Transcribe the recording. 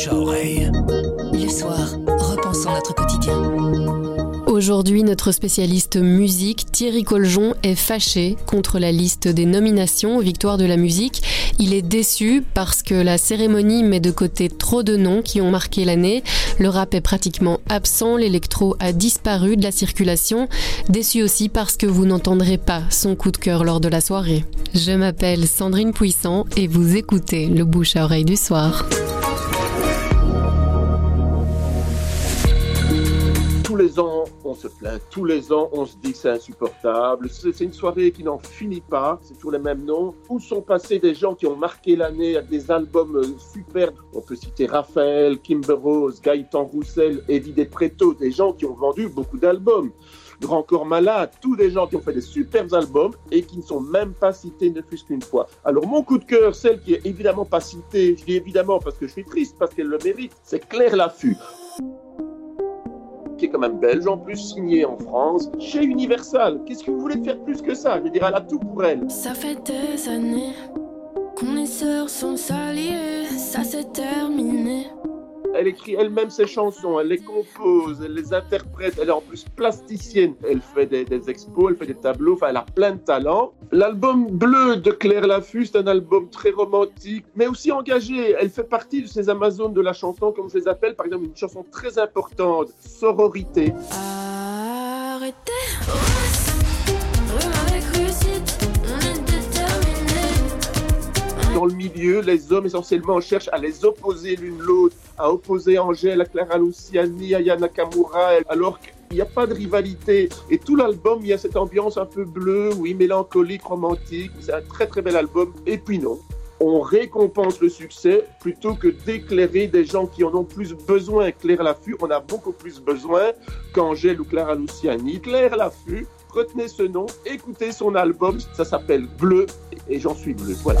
bouche à oreille. Le soir, repensons notre quotidien. Aujourd'hui, notre spécialiste musique, Thierry Coljon, est fâché contre la liste des nominations aux victoires de la musique. Il est déçu parce que la cérémonie met de côté trop de noms qui ont marqué l'année. Le rap est pratiquement absent, l'électro a disparu de la circulation. Déçu aussi parce que vous n'entendrez pas son coup de cœur lors de la soirée. Je m'appelle Sandrine Puissant et vous écoutez le bouche à oreille du soir. Les ans, on se plaint. Tous les ans, on se dit que c'est insupportable. C'est une soirée qui n'en finit pas. C'est toujours les mêmes noms. Où sont passés des gens qui ont marqué l'année avec des albums euh, superbes? On peut citer Raphaël, Kimber Rose, Gaëtan Roussel, Eddie Preto, des gens qui ont vendu beaucoup d'albums. Grand Corps Malade, tous des gens qui ont fait des superbes albums et qui ne sont même pas cités ne fût-ce qu'une fois. Alors mon coup de cœur, celle qui est évidemment pas citée, je dis évidemment parce que je suis triste, parce qu'elle le mérite, c'est Claire Laffut qui est quand même belge, en plus signé en France, chez Universal. Qu'est-ce que vous voulez faire plus que ça? Je veux dire, elle a tout pour elle. Ça fait des années qu'on est sœurs sans s'allier, ça terminé. Elle écrit elle-même ses chansons, elle les compose, elle les interprète, elle est en plus plasticienne. Elle fait des, expos, elle fait des tableaux, enfin elle a plein de talent. L'album Bleu de Claire Laffus, c'est un album très romantique, mais aussi engagé. Elle fait partie de ces Amazones de la chanson, comme je les appelle, par exemple une chanson très importante, Sororité. Arrêtez dans le milieu, les hommes essentiellement cherchent à les opposer l'une l'autre, à opposer Angèle à Clara Luciani, à Yana Nakamura, alors qu'il n'y a pas de rivalité. Et tout l'album, il y a cette ambiance un peu bleue, oui, mélancolique, romantique. C'est un très très bel album. Et puis non, on récompense le succès plutôt que d'éclairer des gens qui en ont plus besoin. Claire Laffut, on a beaucoup plus besoin qu'Angèle ou Clara Luciani. Claire Laffut, retenez ce nom, écoutez son album, ça s'appelle Bleu, et j'en suis bleu. Voilà.